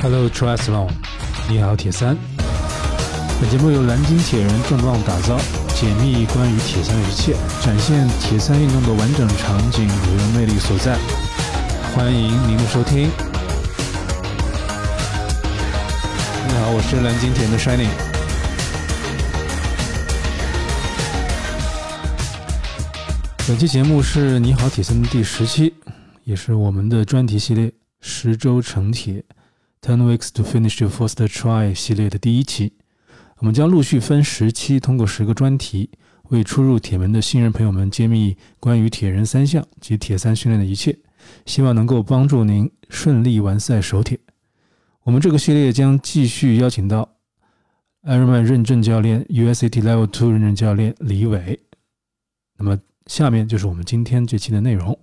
Hello Triathlon，你好铁三。本节目由蓝鲸铁人重磅打造，解密关于铁三的一切，展现铁三运动的完整场景和魅力所在。欢迎您的收听。你好，我是蓝鲸铁人的 Shining。本期节目是你好铁三的第十期，也是我们的专题系列“十周成铁 ”（Ten Weeks to Finish Your First Try） 系列的第一期。我们将陆续分十期，通过十个专题，为初入铁门的新人朋友们揭秘关于铁人三项及铁三训练的一切，希望能够帮助您顺利完赛首铁。我们这个系列将继续邀请到艾尔曼认证教练、USAT Level Two 认证教练李伟。那么。下面就是我们今天这期的内容。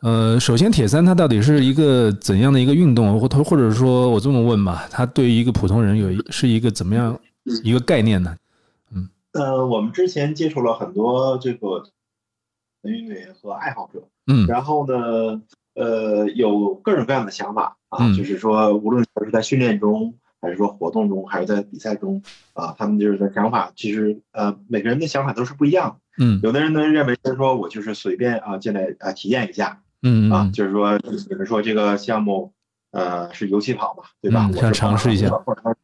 呃，首先，铁三它到底是一个怎样的一个运动？或或者说我这么问吧，它对于一个普通人有一是一个怎么样一个概念呢？嗯，呃，我们之前接触了很多这个运动员和爱好者，嗯，然后呢，呃，有各种各样的想法啊，就是说，无论是在训练中。还是说活动中，还是在比赛中，啊，他们就是的想法，其实呃，每个人的想法都是不一样的。嗯，有的人呢认为是说我就是随便啊进来啊体验一下，嗯啊，就是说你们说这个项目呃是游戏跑嘛，对吧？想尝试一下，或者说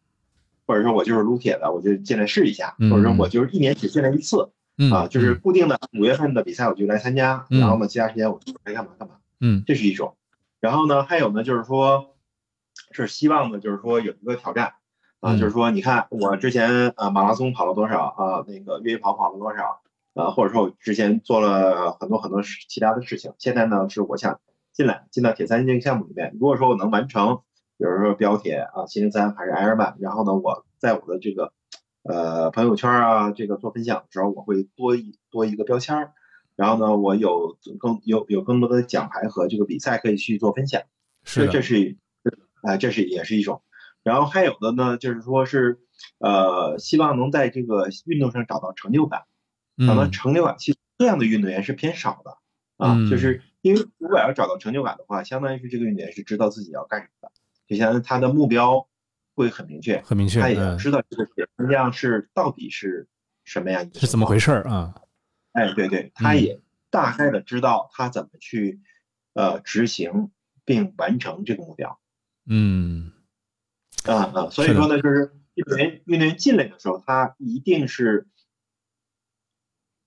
或者说我就是撸铁的，我就进来试一下，或者说我就是一年只进来一次，啊，就是固定的五月份的比赛我就来参加，然后呢其他时间我就该干嘛干嘛。嗯，这是一种。然后呢，还有呢就是说。是希望呢，就是说有一个挑战啊，就是说你看我之前啊马拉松跑了多少啊，那个越野跑跑了多少啊，或者说我之前做了很多很多事其他的事情，现在呢是我想进来进到铁三这个项目里面。如果说我能完成，比如说标铁啊、七零三还是 Ironman，然后呢我在我的这个呃朋友圈啊这个做分享的时候，我会多一多一个标签儿，然后呢我有更有有更多的奖牌和这个比赛可以去做分享，是这是。啊，这是也是一种，然后还有的呢，就是说是，呃，希望能在这个运动上找到成就感，找到成就感。其实这样的运动员是偏少的啊，就是因为如果要找到成就感的话，相当于是这个运动员是知道自己要干什么的，就相当于他的目标会很明确，很明确，他也知道这个铁三项是到底是什么样，是怎么回事啊？哎，对对，他也大概的知道他怎么去呃执行并完成这个目标。嗯，啊啊，所以说呢，就是运动员运动员进来的时候，他一定是，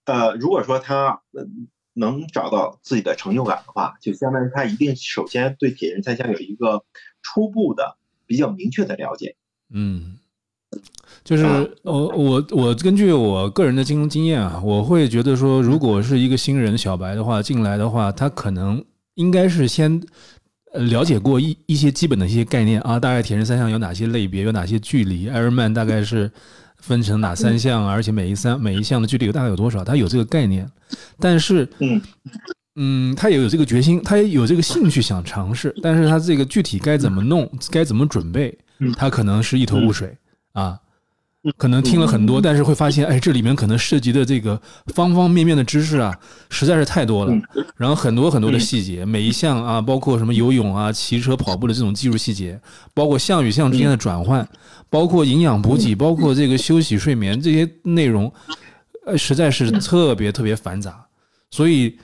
呃，如果说他能找到自己的成就感的话，就相当于他一定首先对铁人三项有一个初步的比较明确的了解。嗯，就是我我我根据我个人的金融经验啊，我会觉得说，如果是一个新人小白的话进来的话，他可能应该是先。了解过一一些基本的一些概念啊，大概铁人三项有哪些类别，有哪些距离？Ironman 大概是分成哪三项，而且每一三每一项的距离有大概有多少？他有这个概念，但是，嗯。嗯，他也有这个决心，他也有这个兴趣想尝试，但是他这个具体该怎么弄，该怎么准备，他可能是一头雾水啊。可能听了很多，但是会发现，哎，这里面可能涉及的这个方方面面的知识啊，实在是太多了。然后很多很多的细节，每一项啊，包括什么游泳啊、骑车、跑步的这种技术细节，包括项与项之间的转换，包括营养补给，包括这个休息睡眠这些内容，呃，实在是特别特别繁杂。所以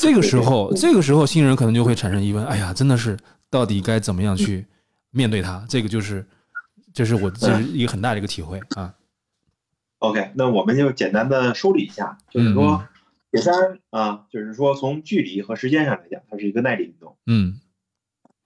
这个时候，这个时候新人可能就会产生疑问：哎呀，真的是到底该怎么样去面对它？这个就是。这是我这是一个很大的一个体会啊。OK，那我们就简单的梳理一下，就是说铁三啊，就是说从距离和时间上来讲，它是一个耐力运动。嗯，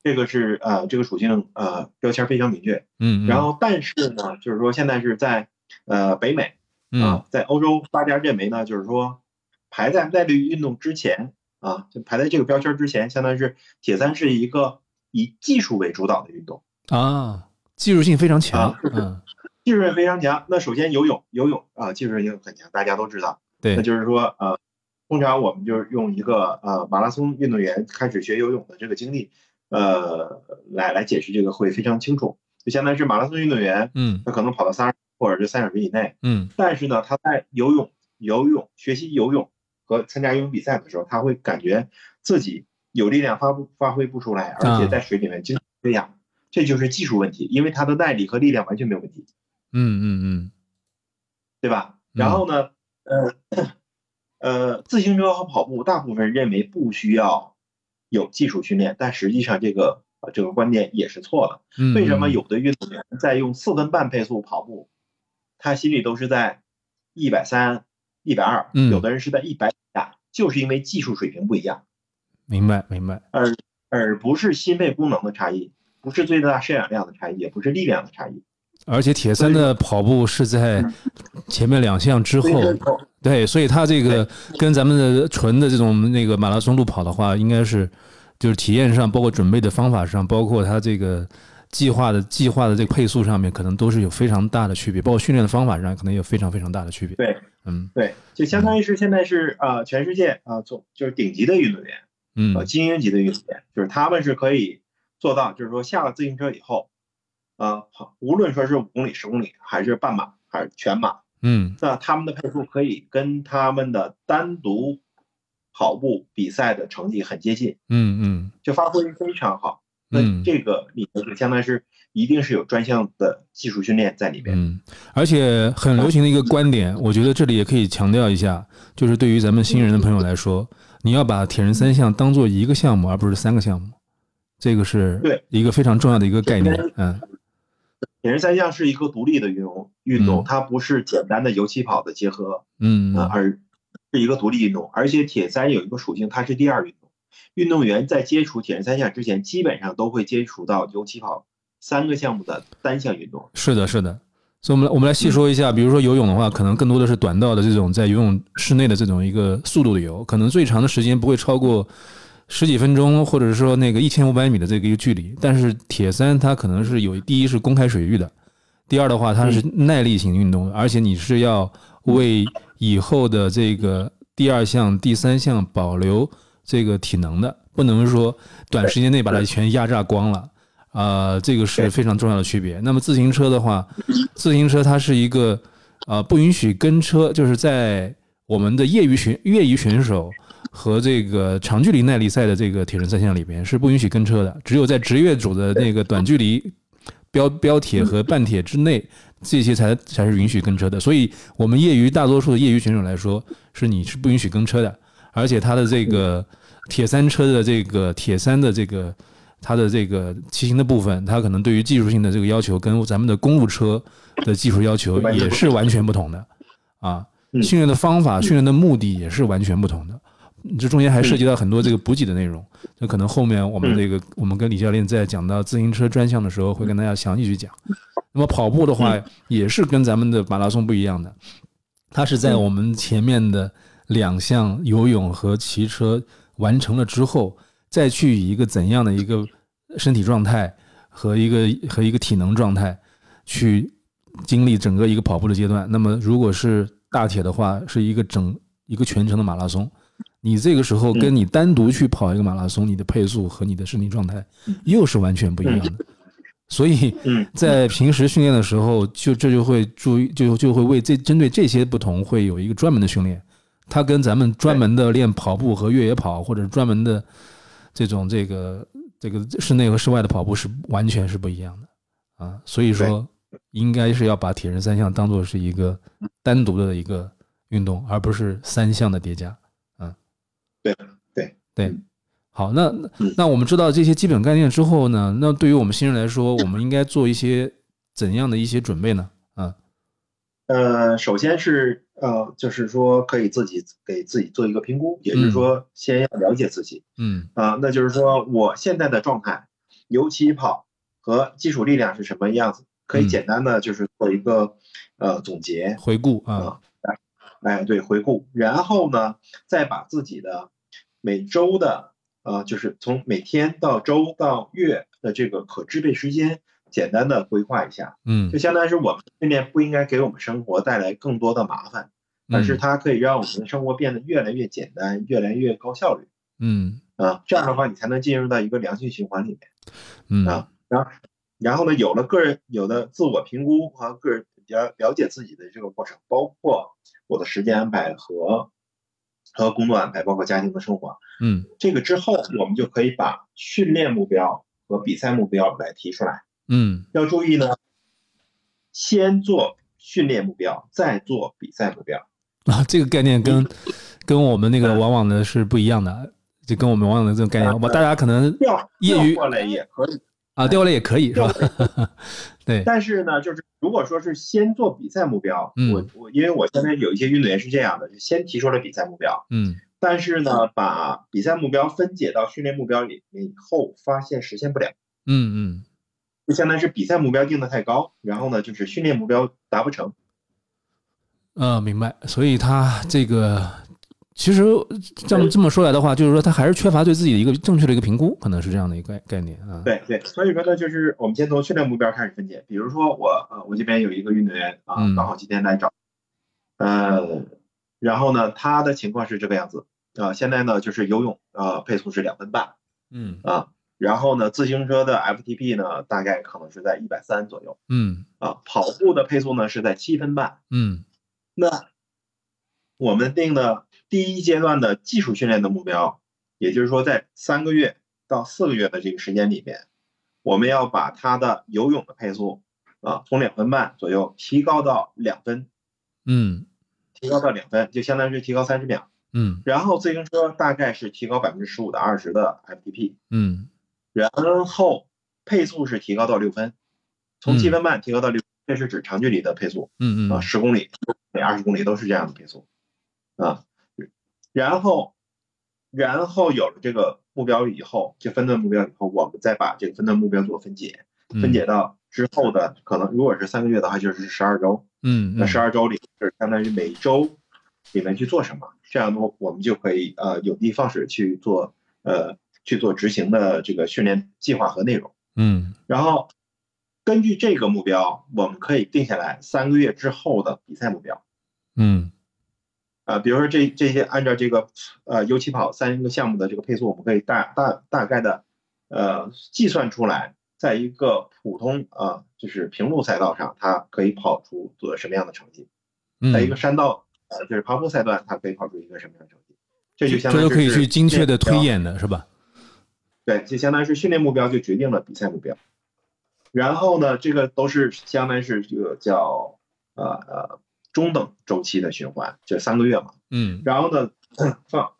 这个是呃这个属性呃标签非常明确。嗯，然后但是呢，就是说现在是在呃北美啊，在欧洲大家认为呢，就是说排在耐力运动之前啊，就排在这个标签之前，相当于是铁三是一个以技术为主导的运动啊。技术性非常强，嗯，技术性非常强。那首先游泳，游泳啊，技术性很强，大家都知道。对，那就是说，呃，通常我们就是用一个呃马拉松运动员开始学游泳的这个经历，呃，来来解释这个会非常清楚。就相当于是马拉松运动员，嗯，他可能跑到三或者是三小时以内，嗯，但是呢，他在游泳、游泳学习游泳和参加游泳比赛的时候，他会感觉自己有力量发不发挥不出来，而且在水里面经常缺氧，这就是技术问题，因为它的耐力和力量完全没有问题，嗯嗯嗯，对吧？然后呢，呃呃，自行车和跑步，大部分认为不需要有技术训练，但实际上这个呃这个观点也是错的。嗯。为什么有的运动员在用四分半配速跑步，他心里都是在一百三、一百二，嗯。有的人是在一百以下，就是因为技术水平不一样，明白明白，而而不是心肺功能的差异，不是最大摄氧量的差异，也不是力量的差异。而且铁三的跑步是在前面两项之后对，所以它这个跟咱们的纯的这种那个马拉松路跑的话，应该是就是体验上，包括准备的方法上，包括它这个计划的计划的这个配速上面，可能都是有非常大的区别，包括训练的方法上，可能有非常非常大的区别。对嗯对，就相当于是现在是呃全世界啊，总就是顶级的运动员，呃嗯精英级的运动员，就是他们是可以做到，就是说下了自行车以后，呃，跑无论说是五公里、十公里，还是半马，还是全马，嗯那他们的配速可以跟他们的单独跑步比赛的成绩很接近，嗯嗯就发挥非常好。那嗯这个里面就相当于是一定是有专项的技术训练在里边。嗯，而且很流行的一个观点，我觉得这里也可以强调一下，就是对于咱们新人的朋友来说，你要把铁人三项当做一个项目，而不是三个项目，这个是对一个非常重要的一个概念。嗯铁人三项是一个独立的运动，运动嗯它不是简单的游骑跑的结合，嗯呃，而是一个独立运动。而且铁三有一个属性，它是第二运动。运动员在接触铁人三项之前，基本上都会接触到游骑跑三个项目的单项运动。是的，是的。所以，我们来我们来细说一下，比如说游泳的话，可能更多的是短道的这种在游泳室内的这种一个速度的游，可能最长的时间不会超过十几分钟，或者是说那个一千五百米的这个一个距离。但是铁三它可能是有第一是公开水域的，第二的话它是耐力型运动，而且你是要为以后的这个第二项、第三项保留这个体能的，不能说短时间内把它全压榨光了。啊、这个是非常重要的区别。那么自行车的话，自行车它是一个呃不允许跟车，就是在我们的业余选业余选手和这个长距离耐力赛的这个铁人三项里边是不允许跟车的，只有在职业组的那个短距离标标铁和半铁之内，这些才才是允许跟车的。所以，我们业余大多数的业余选手来说，是你是不允许跟车的，而且他的这个铁三车的这个铁三的这个它的这个骑行的部分，它可能对于技术性的这个要求跟咱们的公路车的技术要求也是完全不同的啊。嗯训练的方法、训练的目的也是完全不同的。这中间还涉及到很多这个补给的内容，那可能后面我们这个我们跟李教练在讲到自行车专项的时候，会跟大家详细去讲。那么跑步的话，也是跟咱们的马拉松不一样的，它是在我们前面的两项游泳和骑车完成了之后，再去以一个怎样的一个身体状态和一个和一个体能状态去经历整个一个跑步的阶段。那么如果是大铁的话，是一个整一个全程的马拉松。你这个时候跟你单独去跑一个马拉松，你的配速和你的身体状态又是完全不一样的。所以嗯，在平时训练的时候，就这就会注意，就就会为这针对这些不同，会有一个专门的训练。它跟咱们专门的练跑步和越野跑，或者专门的这种这个这个室内和室外的跑步是完全是不一样的啊。所以说，应该是要把铁人三项当做是一个单独的一个运动，而不是三项的叠加。嗯，对对。对。好，那嗯。那我们知道这些基本概念之后呢，那对于我们新人来说，我们应该做一些怎样的一些准备呢？啊，呃，首先是呃，就是说可以自己给自己做一个评估，也就是说先要了解自己嗯。啊、那就是说我现在的状态，尤其跑和基础力量是什么样子，可以嗯。简单的就是做一个呃总结，回顾啊，啊，哎，对，回顾，然后呢，再把自己的每周的呃，就是从每天到周到月的这个可支配时间，简单的规划一下，嗯。就相当于是我们训练不应该给我们生活带来更多的麻烦，而是嗯。它可以让我们的生活变得越来越简单，越来越高效率嗯。啊，这样的话你才能进入到一个良性循环里面。嗯。啊，然后然后呢，有了个人有的自我评估和个人了了解自己的这个过程，包括我的时间安排和和工作安排，包括家庭的生活。嗯这个之后，我们就可以把训练目标和比赛目标来提出来。嗯要注意呢，先做训练目标，再做比赛目标。啊，这个概念跟跟我们那个往往的是不一样的，就跟我们往往的这种概念，我大家可能业余过来也可以，啊调过来也可以是吧？对，但是呢，就是如果说是先做比赛目标，嗯。我我因为我现在有一些运动员是这样的，就先提出了比赛目标，嗯。但是呢，把比赛目标分解到训练目标里面以后，发现实现不了，嗯嗯。就相当于是比赛目标定的太高，然后呢，就是训练目标达不成。呃，明白。所以他这个其实这么这么说来的话，就是说他还是缺乏对自己的一个正确的一个评估，可能是这样的一个概概念啊。对对，所以说呢，就是我们先从训练目标开始分解。比如说我呃，我这边有一个运动员啊嗯，刚好今天来找，呃，然后呢，他的情况是这个样子。啊、现在呢就是游泳啊、配速是两分半。嗯。啊，然后呢自行车的 FTP 呢大概可能是在一百三左右。嗯。啊，跑步的配速呢是在七分半。嗯。那我们定的第一阶段的技术训练的目标，也就是说在三个月到四个月的这个时间里面，我们要把他的游泳的配速啊从两分半左右提高到两分，嗯提高到两分，就相当于是提高三十秒。嗯然后自行车大概是提高百分之十五到二十的 FTP，嗯然后配速是提高到六分，从七分半提高到六，这是指长距离的配速。嗯，嗯嗯十公里、每二十公里都是这样的配速啊。然后，然后有了这个目标以后，就分段目标以后，我们再把这个分段目标做分解，嗯分解到之后的可能，如果是三个月的话，就是十二周。嗯那十二周里就是相当于每周里面去做什么，这样的话我们就可以呃有的放矢去做呃去做执行的这个训练计划和内容。嗯然后根据这个目标，我们可以定下来三个月之后的比赛目标。嗯啊、比如说这这些按照这个呃游起跑三个项目的这个配速，我们可以大大大概的呃计算出来，在一个普通啊、就是平路赛道上，它可以跑出做什么样的成绩，嗯，在一个山道呃就是爬坡赛段，它可以跑出一个什么样的成绩，这就相当于是都可以去精确的推演的是吧？对，就相当于是训练目标就决定了比赛目标。然后呢，这个都是相当于是这个叫呃呃中等周期的循环，就三个月嘛。嗯然后呢，放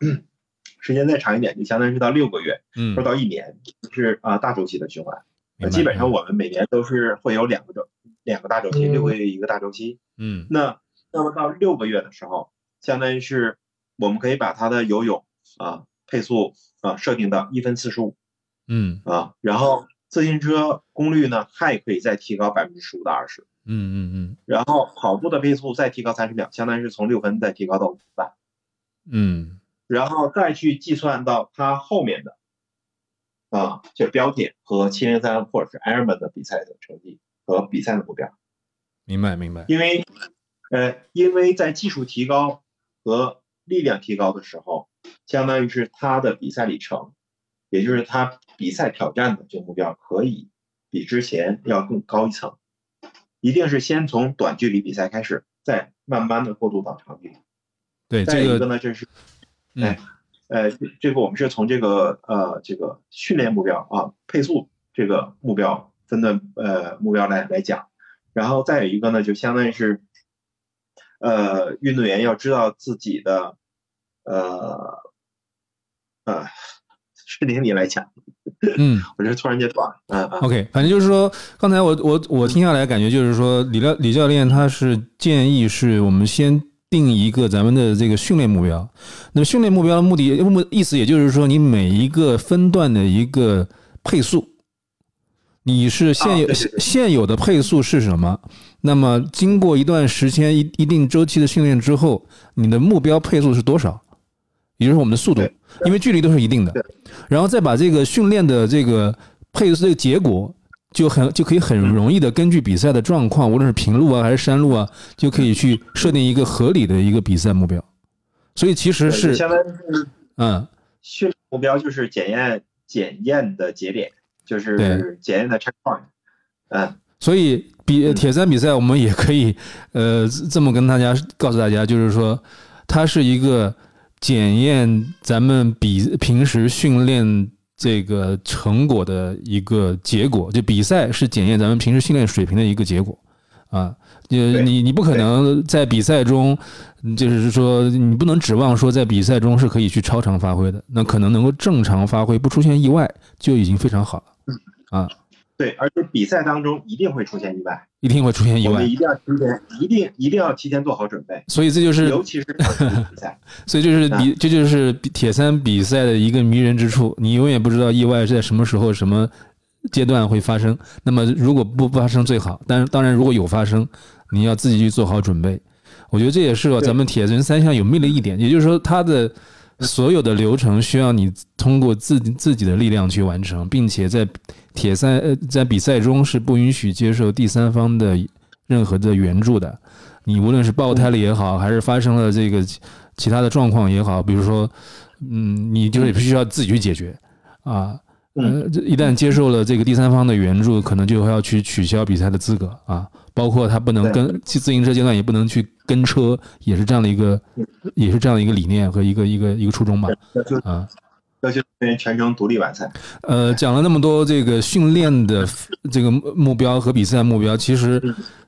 时间再长一点，就相当于是到六个月嗯或者到一年，是啊、大周期的循环。基本上我们每年都是会有两个周两个大周期，嗯六个月一个大周期。嗯那那么到六个月的时候，相当于是我们可以把它的游泳啊配速啊设定到一分四十五嗯啊，然后自行车功率呢还可以再提高百分之十五到二十，嗯嗯嗯然后跑步的配速再提高三十秒，相当于是从六分再提高到五分半，嗯然后再去计算到它后面的啊，就标点和七零三或者是 Ironman 的比赛的成绩和比赛的目标。明白明白。因为，呃，因为在技术提高和力量提高的时候，相当于是他的比赛里程，也就是他比赛挑战的这个目标，可以比之前要更高一层。一定是先从短距离比赛开始，再慢慢的过渡到长距离。对这个再一个呢，这是，嗯哎，呃，这这个我们是从这个呃这个训练目标啊配速这个目标分段呃目标来来讲，然后再有一个呢，就相当于是，呃，运动员要知道自己的呃呃，视频里来讲，嗯。我这突然间断了，嗯嗯 OK，反正就是说，刚才我我我听下来感觉就是说，李教李教练他是建议是我们先定一个咱们的这个训练目标。那么训练目标的目的目意思也就是说，你每一个分段的一个配速，你是现有现有的配速是什么？那么经过一段时间一一定周期的训练之后，你的目标配速是多少？也就是我们的速度，因为距离都是一定的对，然后再把这个训练的这个配速这个结果，就很就可以很容易的根据比赛的状况，无论是平路啊还是山路啊，就可以去设定一个合理的一个比赛目标。所以其实是相当于是嗯。训练目标就是检验检验的节点，就是对。检验的 checkpoint，嗯。所以比嗯。铁三比赛，我们也可以呃这么跟大家告诉大家，就是说它是一个检验咱们比平时训练这个成果的一个结果，就比赛是检验咱们平时训练水平的一个结果啊。你你你不可能在比赛中，就是说你不能指望说在比赛中是可以去超常发挥的，那可能能够正常发挥，不出现意外就已经非常好了啊。对，而且比赛当中一定会出现意外，一定会出现意外，一定要提前，一定一定要提前做好准备。所以这就是，尤其是比赛，所以就是比，这就是铁三比赛的一个迷人之处。你永远不知道意外是在什么时候、什么阶段会发生。那么如果不发生最好，但是当然如果有发生，你要自己去做好准备。我觉得这也是咱们铁人三项有魅力一点，也就是说它的。所有的流程需要你通过自己自己的力量去完成，并且在铁赛呃在比赛中是不允许接受第三方的任何的援助的。你无论是爆胎了也好，还是发生了这个其他的状况也好，比如说，嗯，你就是必须要自己去解决啊。呃，一旦接受了这个第三方的援助，可能就要去取消比赛的资格啊。包括他不能跟骑自行车阶段也不能去跟车，也是这样的一个，也是这样的一个理念和一个一个一个初衷吧。啊，要求全程独立完赛。呃，讲了那么多这个训练的这个目标和比赛目标，其实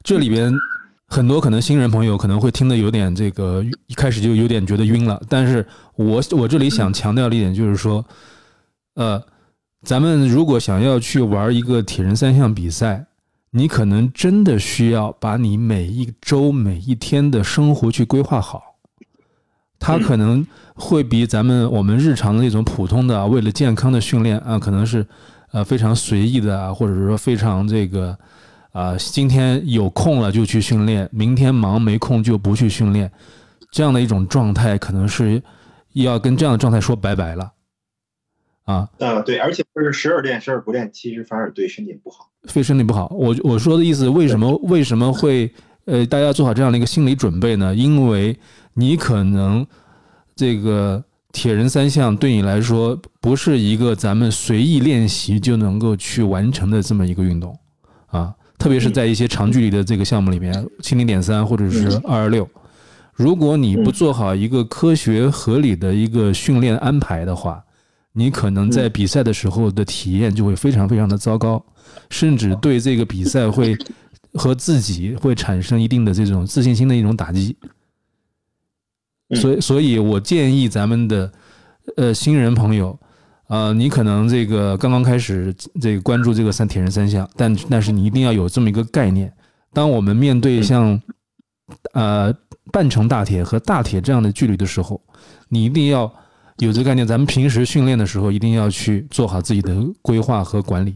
这里边很多可能新人朋友可能会听得有点这个一开始就有点觉得晕了。但是我我这里想强调的一点就是说，呃，咱们如果想要去玩一个铁人三项比赛。你可能真的需要把你每一周、每一天的生活去规划好，它可能会比咱们我们日常的那种普通的为了健康的训练啊，可能是呃非常随意的啊，或者是说非常这个啊，今天有空了就去训练，明天忙没空就不去训练，这样的一种状态，可能是要跟这样的状态说拜拜了。啊，啊，对，而且就是时而练，时而不练，其实反而对身体不好，对身体不好。我我说的意思，为什么为什么会呃，大家做好这样的一个心理准备呢？因为你可能这个铁人三项对你来说不是一个咱们随意练习就能够去完成的这么一个运动啊，特别是在一些长距离的这个项目里面，七零点三或者是二二六，如果你不做好一个科学合理的一个训练安排的话。你可能在比赛的时候的体验就会非常非常的糟糕，甚至对这个比赛会 和自己会产生一定的这种自信心的一种打击。所以，所以我建议咱们的呃新人朋友，啊，你可能这个刚刚开始这个关注这个三铁人三项，但但是你一定要有这么一个概念：当我们面对像呃半程大铁和大铁这样的距离的时候，你一定要。有这个概念，咱们平时训练的时候一定要去做好自己的规划和管理，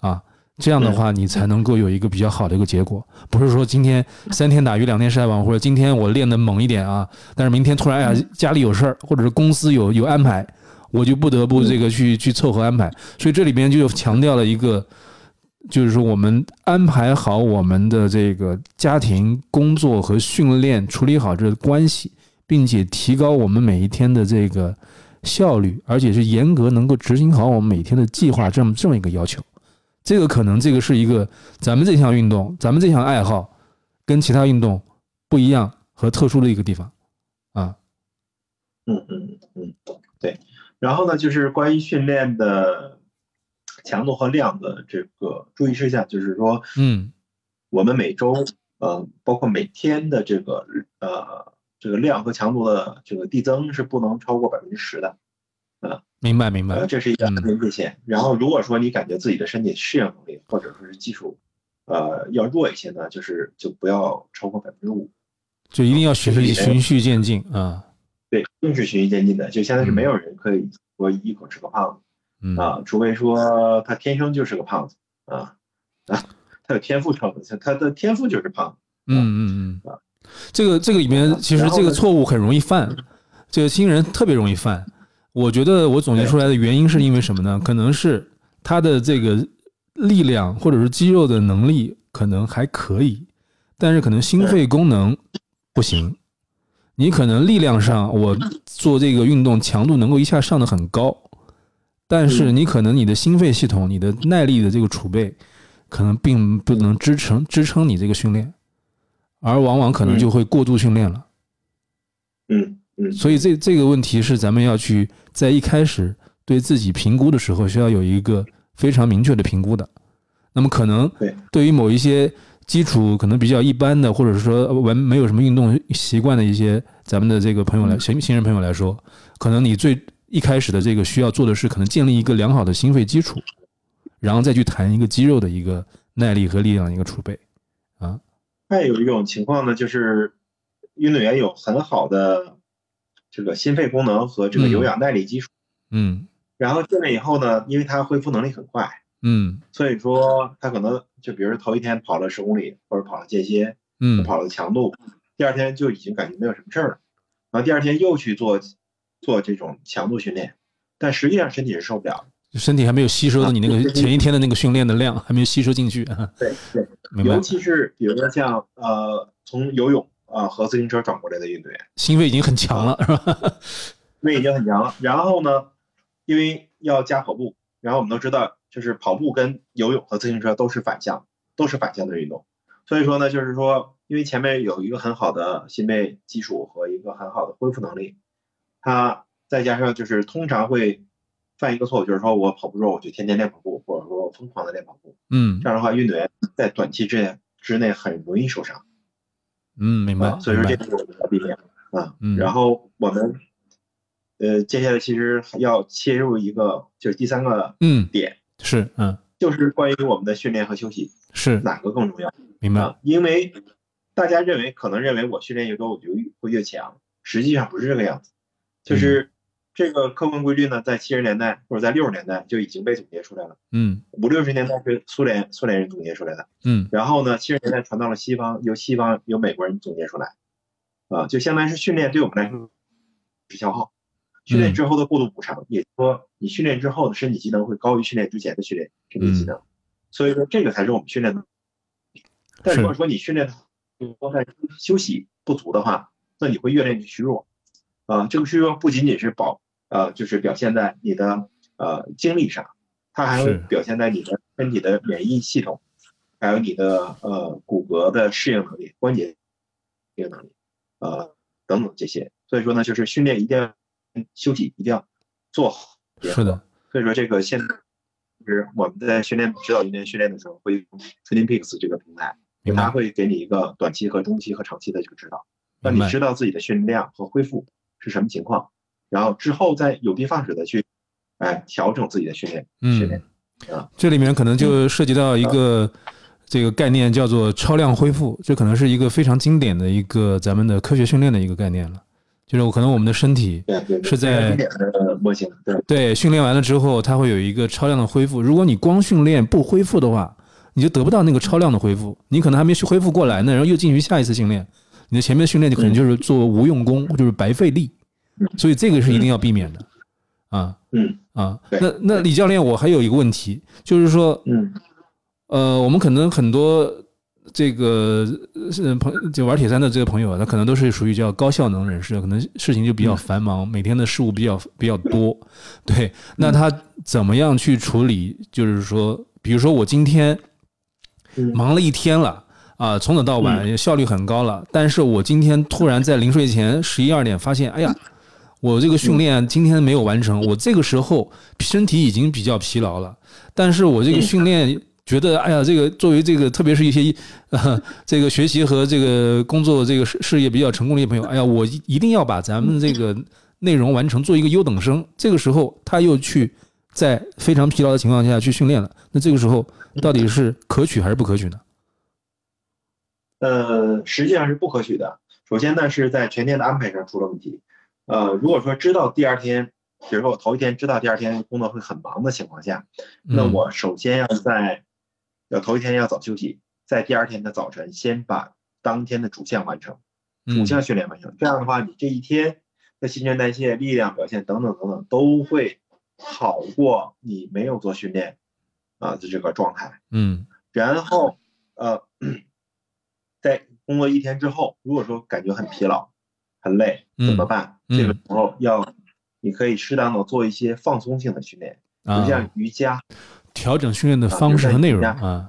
啊，这样的话你才能够有一个比较好的一个结果。不是说今天三天打鱼两天晒网，或者今天我练的猛一点啊，但是明天突然哎呀家里有事儿，或者是公司有有安排，我就不得不这个去去凑合安排。所以这里边就强调了一个，就是说我们安排好我们的这个家庭、工作和训练，处理好这个关系。并且提高我们每一天的这个效率，而且是严格能够执行好我们每天的计划，这么这么一个要求。这个可能这个是一个咱们这项运动，咱们这项爱好跟其他运动不一样和特殊的一个地方啊。嗯嗯嗯，对。然后呢，就是关于训练的强度和量的这个注意事项，就是说，嗯，我们每周呃，包括每天的这个呃。这个量和强度的这个递增是不能超过百分之十的，啊，明白明白，这是一个边界线。然后如果说你感觉自己的身体适应能力或者说是技术，呃，要弱一些呢，就是就不要超过百分之五，就一定要循序循序渐进啊。对，一定是循序渐进的，就现在是没有人可以说一口吃个胖子，啊，除非说他天生就是个胖子啊啊，他有天赋成分，他的天赋就是胖子，嗯嗯嗯。啊。这个这个里面其实这个错误很容易犯，这个新人特别容易犯。我觉得我总结出来的原因是因为什么呢？可能是他的这个力量或者是肌肉的能力可能还可以，但是可能心肺功能不行。你可能力量上我做这个运动强度能够一下上的很高，但是你可能你的心肺系统、你的耐力的这个储备可能并不能支撑支撑你这个训练。而往往可能就会过度训练了，嗯嗯，所以这这个问题是咱们要去在一开始对自己评估的时候，需要有一个非常明确的评估的。那么可能对。对于某一些基础可能比较一般的，或者是说完没有什么运动习惯的一些咱们的这个朋友来新新人朋友来说，可能你最一开始的这个需要做的是，可能建立一个良好的心肺基础，然后再去谈一个肌肉的一个耐力和力量的一个储备啊。再有一种情况呢，就是运动员有很好的这个心肺功能和这个有氧耐力基础，嗯然后训练以后呢，因为他恢复能力很快，嗯所以说他可能就比如说头一天跑了十公里或者跑了间歇，嗯跑了强度，第二天就已经感觉没有什么事儿了，然后第二天又去做做这种强度训练，但实际上身体是受不了的。身体还没有吸收的你那个前一天的那个训练的量还没有吸收进去啊。对对，尤，其是比如说像呃从游泳啊、呃和自行车转过来的运动员，心肺已经很强了，是吧？胃已经很强了。然后呢，因为要加跑步，然后我们都知道，就是跑步跟游泳和自行车都是反向，都是反向的运动。所以说呢，就是说，因为前面有一个很好的心肺基础和一个很好的恢复能力，它再加上就是通常会犯一个错误，就是说我跑步之后我就天天练跑步，或者说我疯狂的练跑步，嗯这样的话，运动员在短期之内之内很容易受伤。嗯，明白啊，，所以说这个我们的避免啊。嗯然后我们呃接下来其实要切入一个就是第三个嗯点，是嗯就是关于我们的训练和休息是哪个更重要明白，啊？因为大家认为可能认为我训练越多我就会越强，实际上不是这个样子，嗯就是这个客观规律呢，在七十年代或者在六十年代就已经被总结出来了，嗯。五六十年代是苏联苏联人总结出来的。嗯。然后呢，七十年代传到了西方，由西方由美国人总结出来，啊，就相当于是训练对我们来说是消耗，训练之后的过度补偿，也就是说你训练之后的身体机能会高于训练之前的训练身体机能，所以说这个才是我们训练的。但如果说你训练多在休息不足的话，那你会越练越虚弱，啊，这个虚弱不仅仅是保呃，就是表现在你的呃精力上，它还会表现在你的身体的免疫系统。还有你的呃骨骼的适应能力、关节适应能力，呃等等这些。所以说呢，就是训练一定要休息一定要做好。是的，所以说这个现在就是我们在训练指导运动员训练的时候，会用 Training Peaks 这个平台，它会给你一个短期和中期和长期的这个指导，让你知道自己的训练量和恢复是什么情况，然后之后再有的放矢的去哎调整自己的训练训练嗯。这里面可能就涉及到一个这个概念，叫做超量恢复，这可能是一个非常经典的一个咱们的科学训练的一个概念了。就是可能我们的身体是在对对训练完了之后，它会有一个超量的恢复。如果你光训练不恢复的话，你就得不到那个超量的恢复，你可能还没去恢复过来呢，然后又进行下一次训练，你的前面的训练就可能就是做无用功，就是白费力。所以这个是一定要避免的啊嗯啊。那那李教练，我还有一个问题，就是说，嗯呃，我们可能很多这个是朋就玩铁三的这些朋友啊，他可能都是属于叫高效能人士，可能事情就比较繁忙，每天的事务比较比较多。对，那他怎么样去处理？就是说，比如说我今天嗯忙了一天了。啊，从早到晚效率很高了，但是我今天突然在临睡前十一二点发现，哎呀，我这个训练今天没有完成，我这个时候身体已经比较疲劳了，但是我这个训练觉得，哎呀，这个作为这个特别是一些呃这个学习和这个工作这个事事业比较成功的一些朋友，哎呀，我一一定要把咱们这个内容完成，做一个优等生。这个时候他又去在非常疲劳的情况下去训练了，那这个时候到底是可取还是不可取呢？呃，实际上是不可取的。首先呢，是在全天的安排上出了问题。呃，如果说知道第二天，比如说我头一天知道第二天工作会很忙的情况下，那嗯我首先要在要头一天要早休息，在第二天的早晨先把当天的主项完成，主嗯项训练完成。这样的话，你这一天的新陈代谢、力量表现等等等等都会好过你没有做训练啊的这个状态。嗯然后呃，在工作一天之后，如果说感觉很疲劳、很累，怎么办？嗯这个时候要，你可以适当的做一些放松性的训练，比如像啊，瑜伽。调整训练的方式和内容啊，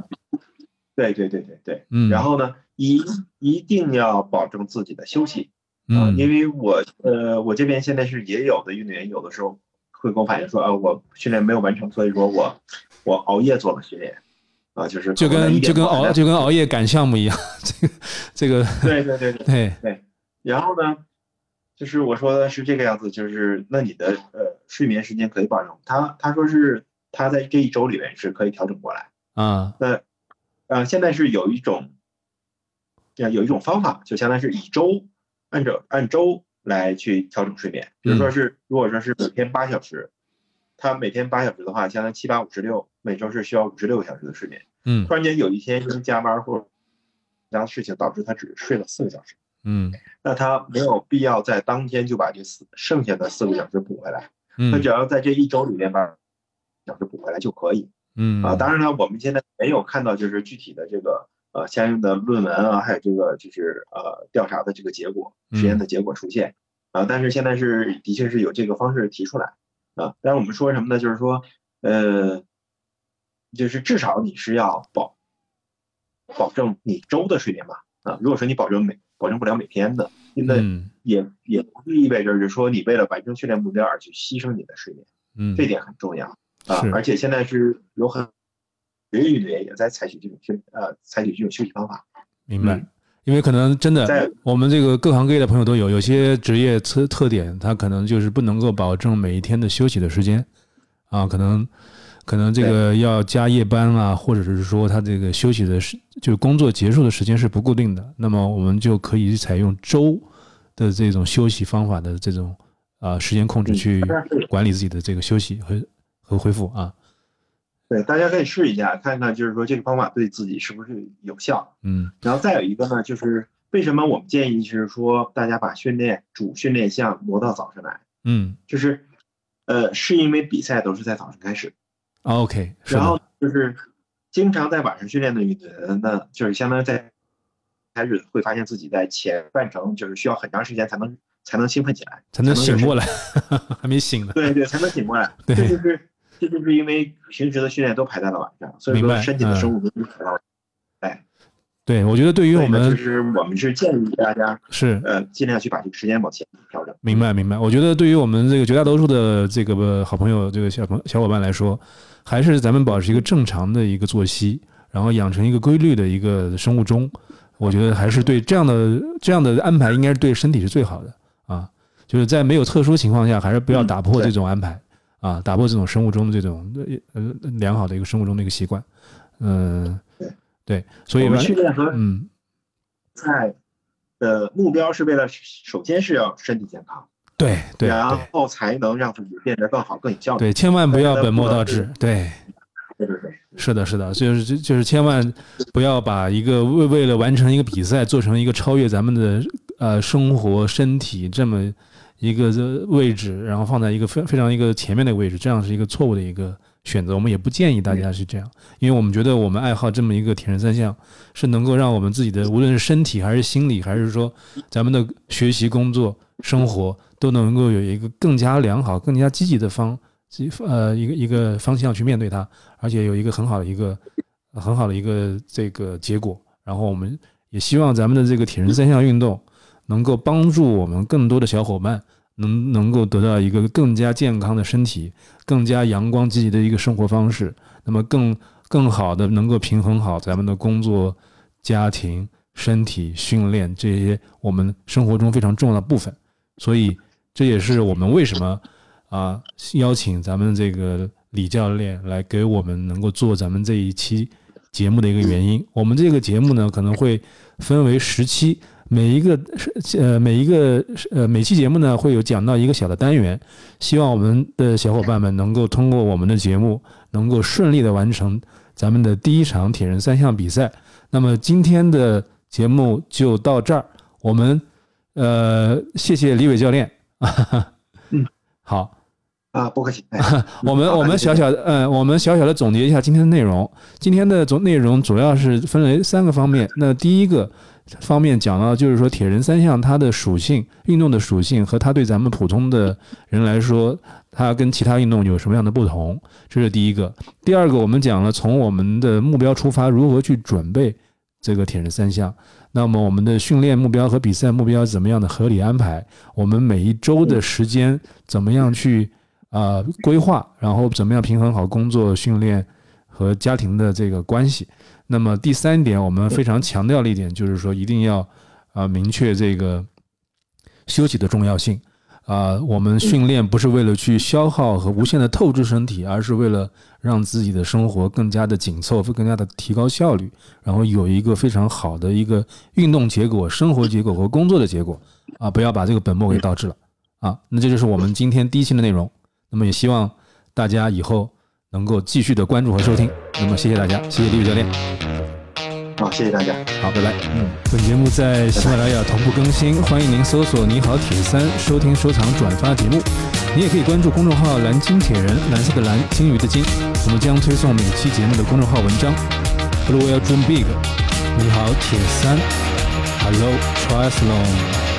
对对对对对。嗯，然后呢，一一定要保证自己的休息啊，嗯因为我呃，我这边现在是也有的运动员，有的时候会跟我反映说，啊，我训练没有完成，所以说我我熬夜做了训练，啊，就是就跟就跟熬就跟熬夜赶项目一样，这个这个对对对对对，然后呢，就是我说的是这个样子，就是那你的呃睡眠时间可以保证，他他说是他在这一周里面是可以调整过来啊，那呃现在是有一种，有一种方法，就相当于是以周按照按周。来去调整睡眠，比如说是，如果说是每天八小时，他每天八小时的话，相当于七八五十六，每周是需要五十六个小时的睡眠。嗯，突然间有一天因为加班或者其他事情导致他只睡了四个小时。嗯，那他没有必要在当天就把这四剩下的四个小时补回来。嗯，他只要在这一周里面把小时补回来就可以。嗯，啊，当然了，我们现在没有看到就是具体的这个。呃，相应的论文啊，还有这个就是呃调查的这个结果、实验的结果出现啊，但是现在是的确是有这个方式提出来啊。但是我们说什么呢？就是说，呃，就是至少你是要保保证你周的睡眠吧啊。如果说你保证每保证不了每天的，那也也不是意味着是说你为了完成训练目标而去牺牲你的睡眠。嗯，这点很重要啊。而且现在是有很。职业运动员也在采取这种休呃采取这种休息方法，明白？因为可能真的，我们这个各行各业的朋友都有，有些职业特特点，他可能就是不能够保证每一天的休息的时间啊，可能可能这个要加夜班啊，或者是说他这个休息的时，就是工作结束的时间是不固定的，那么我们就可以采用周的这种休息方法的这种啊时间控制去管理自己的这个休息和和恢复啊。对，大家可以试一下，看看就是说这个方法对自己是不是有效。嗯，然后再有一个呢，就是为什么我们建议就是说大家把训练主训练项挪到早上来？嗯，就是，呃，是因为比赛都是在早上开始。OK。然后就是经常在晚上训练的运动员呢，就是相当于在开始会发现自己在前半程就是需要很长时间才能才能兴奋起来，才能醒过来，还没醒呢。对对，才能醒过来。对，就是。这就是因为平时的训练都排在了晚上，所以说身体的生物钟排到。哎，对，我觉得对于我们，就是我们是建议大家是呃尽量去把这个时间往前调整。明白，明白。我觉得对于我们这个绝大多数的这个好朋友、这个小朋小伙伴来说，还是咱们保持一个正常的一个作息，然后养成一个规律的一个生物钟。我觉得还是对这样的这样的安排，应该是对身体是最好的啊。就是在没有特殊情况下，还是不要打破这种安排。啊，打破这种生物钟的这种呃良好的一个生物钟的一个习惯，嗯，对，所以我们训练和嗯，在的目标是为了首先是要身体健康，对对，然后才能让自己变得更好更有效率。对，千万不要本末倒置，对，对对对，是的，是的，就是就就是千万不要把一个为为了完成一个比赛做成一个超越咱们的呃生活身体这么。一个这位置，然后放在一个非非常一个前面的位置，这样是一个错误的一个选择。我们也不建议大家是这样，因为我们觉得我们爱好这么一个铁人三项，是能够让我们自己的无论是身体还是心理，还是说咱们的学习、工作、生活，都能够有一个更加良好、更加积极的方，呃，一个一个方向去面对它，而且有一个很好的一个很好的一个这个结果。然后我们也希望咱们的这个铁人三项运动。能够帮助我们更多的小伙伴能能够得到一个更加健康的身体，更加阳光积极的一个生活方式，那么更更好的能够平衡好咱们的工作、家庭、身体、训练这些我们生活中非常重要的部分。所以这也是我们为什么啊邀请咱们这个李教练来给我们能够做咱们这一期节目的一个原因。我们这个节目呢可能会分为十期。每一个是呃每一个呃每期节目呢会有讲到一个小的单元，希望我们的小伙伴们能够通过我们的节目，能够顺利的完成咱们的第一场铁人三项比赛。那么今天的节目就到这儿，我们呃谢谢李伟教练，嗯，好啊不客气，我们我们小小的嗯我们小小的总结一下今天的内容，今天的总内容主要是分为三个方面，那第一个。方面讲到，就是说铁人三项它的属性、运动的属性和它对咱们普通的人来说，它跟其他运动有什么样的不同？这是第一个。第二个，我们讲了从我们的目标出发，如何去准备这个铁人三项。那么我们的训练目标和比赛目标怎么样的合理安排？我们每一周的时间怎么样去啊规划，然后怎么样平衡好工作、训练和家庭的这个关系。那么第三点，我们非常强调的一点就是说，一定要啊明确这个休息的重要性。啊，我们训练不是为了去消耗和无限的透支身体，而是为了让自己的生活更加的紧凑，会更加的提高效率，然后有一个非常好的一个运动结果、生活结果和工作的结果。啊，不要把这个本末给倒置了。啊，那这就是我们今天第一期的内容。那么也希望大家以后能够继续的关注和收听。那么谢谢大家，谢谢李宇教练。好，谢谢大家。好，拜拜。嗯，本节目在喜马拉雅同步更新，欢迎您搜索“你好铁三”收听、收藏、转发节目。你也可以关注公众号“蓝鲸铁人”，蓝色的蓝，鲸鱼的鲸。我们将推送每期节目的公众号文章。Blue Whale Dream Big，你好铁三，Hello Triathlon。